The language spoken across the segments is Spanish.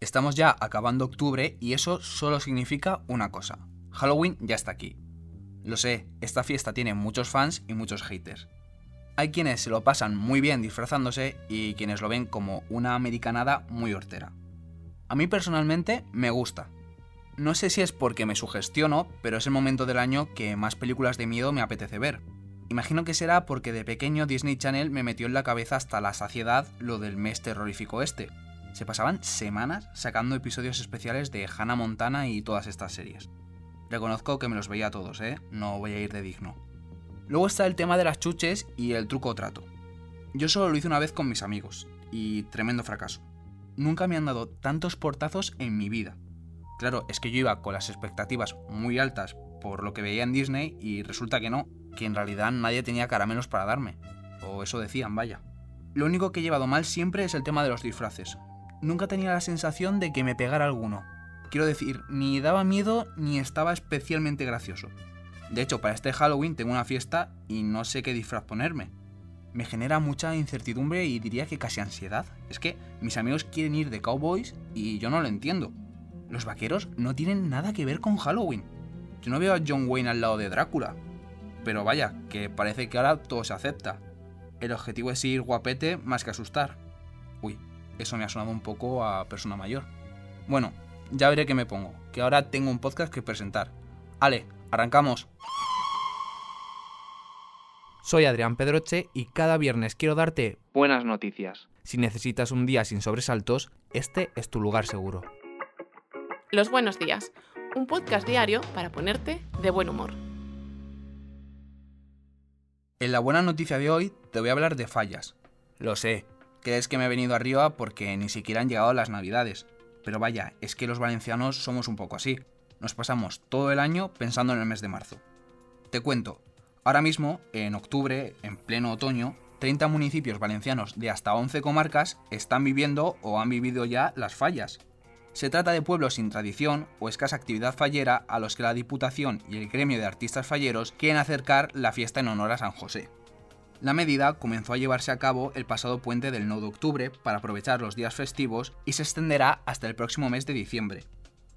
Estamos ya acabando octubre y eso solo significa una cosa. Halloween ya está aquí. Lo sé, esta fiesta tiene muchos fans y muchos haters. Hay quienes se lo pasan muy bien disfrazándose y quienes lo ven como una americanada muy hortera. A mí personalmente me gusta. No sé si es porque me sugestiono, pero es el momento del año que más películas de miedo me apetece ver. Imagino que será porque de pequeño Disney Channel me metió en la cabeza hasta la saciedad lo del mes terrorífico este, se pasaban semanas sacando episodios especiales de Hannah Montana y todas estas series. Reconozco que me los veía todos, ¿eh? No voy a ir de digno. Luego está el tema de las chuches y el truco trato. Yo solo lo hice una vez con mis amigos, y tremendo fracaso. Nunca me han dado tantos portazos en mi vida. Claro, es que yo iba con las expectativas muy altas por lo que veía en Disney y resulta que no, que en realidad nadie tenía caramelos para darme. O eso decían, vaya. Lo único que he llevado mal siempre es el tema de los disfraces nunca tenía la sensación de que me pegara alguno. Quiero decir, ni daba miedo ni estaba especialmente gracioso. De hecho, para este Halloween tengo una fiesta y no sé qué disfraz ponerme. Me genera mucha incertidumbre y diría que casi ansiedad. Es que mis amigos quieren ir de cowboys y yo no lo entiendo. Los vaqueros no tienen nada que ver con Halloween. Yo no veo a John Wayne al lado de Drácula. Pero vaya, que parece que ahora todo se acepta. El objetivo es ir guapete más que asustar. Uy, eso me ha sonado un poco a persona mayor. Bueno, ya veré qué me pongo, que ahora tengo un podcast que presentar. Ale, arrancamos. Soy Adrián Pedroche y cada viernes quiero darte buenas noticias. Si necesitas un día sin sobresaltos, este es tu lugar seguro. Los buenos días, un podcast diario para ponerte de buen humor. En la buena noticia de hoy te voy a hablar de fallas. Lo sé, Crees que me he venido arriba porque ni siquiera han llegado las navidades. Pero vaya, es que los valencianos somos un poco así. Nos pasamos todo el año pensando en el mes de marzo. Te cuento, ahora mismo, en octubre, en pleno otoño, 30 municipios valencianos de hasta 11 comarcas están viviendo o han vivido ya las fallas. Se trata de pueblos sin tradición o escasa actividad fallera a los que la Diputación y el gremio de artistas falleros quieren acercar la fiesta en honor a San José. La medida comenzó a llevarse a cabo el pasado puente del 9 de octubre para aprovechar los días festivos y se extenderá hasta el próximo mes de diciembre.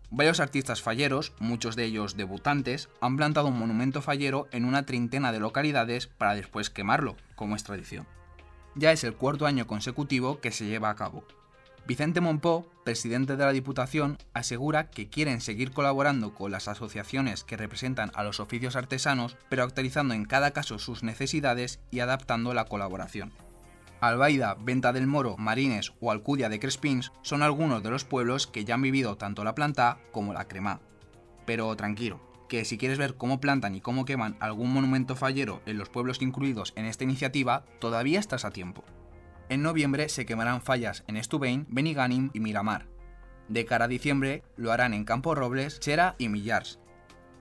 Varios artistas falleros, muchos de ellos debutantes, han plantado un monumento fallero en una treintena de localidades para después quemarlo, como es tradición. Ya es el cuarto año consecutivo que se lleva a cabo. Vicente Monpó, presidente de la Diputación, asegura que quieren seguir colaborando con las asociaciones que representan a los oficios artesanos, pero actualizando en cada caso sus necesidades y adaptando la colaboración. Albaida, Venta del Moro, Marines o Alcudia de Crespins son algunos de los pueblos que ya han vivido tanto la planta como la crema. Pero tranquilo, que si quieres ver cómo plantan y cómo queman algún monumento fallero en los pueblos incluidos en esta iniciativa, todavía estás a tiempo. En noviembre se quemarán fallas en Estubain, Beniganim y Miramar. De cara a diciembre lo harán en Campo Robles, Chera y Millars.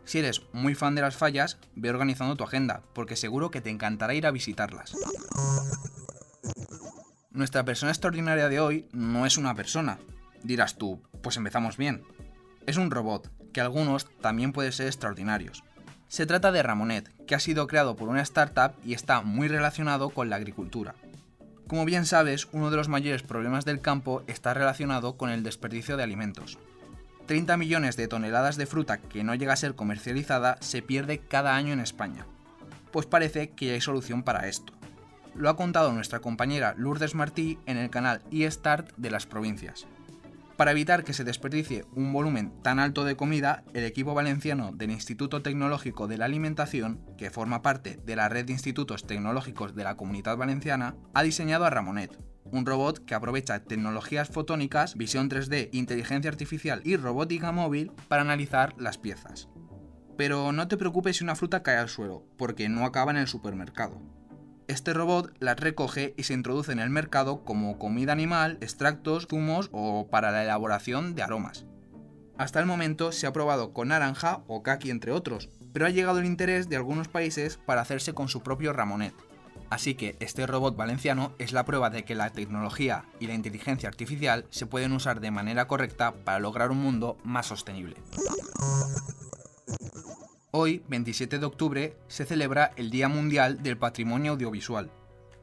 Si eres muy fan de las fallas, ve organizando tu agenda, porque seguro que te encantará ir a visitarlas. Nuestra persona extraordinaria de hoy no es una persona. Dirás tú, pues empezamos bien. Es un robot, que algunos también pueden ser extraordinarios. Se trata de Ramonet, que ha sido creado por una startup y está muy relacionado con la agricultura. Como bien sabes, uno de los mayores problemas del campo está relacionado con el desperdicio de alimentos. 30 millones de toneladas de fruta que no llega a ser comercializada se pierde cada año en España. Pues parece que ya hay solución para esto. Lo ha contado nuestra compañera Lourdes Martí en el canal eStart de las provincias. Para evitar que se desperdicie un volumen tan alto de comida, el equipo valenciano del Instituto Tecnológico de la Alimentación, que forma parte de la red de institutos tecnológicos de la Comunidad Valenciana, ha diseñado a Ramonet, un robot que aprovecha tecnologías fotónicas, visión 3D, inteligencia artificial y robótica móvil para analizar las piezas. Pero no te preocupes si una fruta cae al suelo, porque no acaba en el supermercado. Este robot las recoge y se introduce en el mercado como comida animal, extractos, zumos o para la elaboración de aromas. Hasta el momento se ha probado con naranja o kaki entre otros, pero ha llegado el interés de algunos países para hacerse con su propio Ramonet. Así que este robot valenciano es la prueba de que la tecnología y la inteligencia artificial se pueden usar de manera correcta para lograr un mundo más sostenible. Hoy, 27 de octubre, se celebra el Día Mundial del Patrimonio Audiovisual.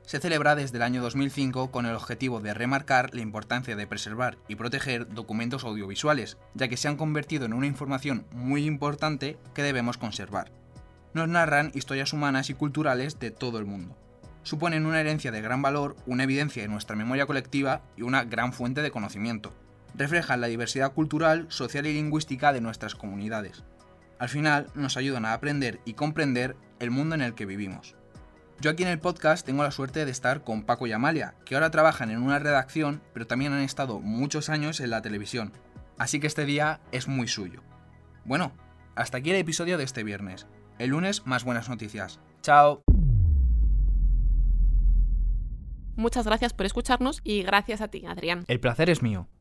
Se celebra desde el año 2005 con el objetivo de remarcar la importancia de preservar y proteger documentos audiovisuales, ya que se han convertido en una información muy importante que debemos conservar. Nos narran historias humanas y culturales de todo el mundo. Suponen una herencia de gran valor, una evidencia de nuestra memoria colectiva y una gran fuente de conocimiento. Reflejan la diversidad cultural, social y lingüística de nuestras comunidades. Al final nos ayudan a aprender y comprender el mundo en el que vivimos. Yo aquí en el podcast tengo la suerte de estar con Paco y Amalia, que ahora trabajan en una redacción, pero también han estado muchos años en la televisión. Así que este día es muy suyo. Bueno, hasta aquí el episodio de este viernes. El lunes más buenas noticias. Chao. Muchas gracias por escucharnos y gracias a ti, Adrián. El placer es mío.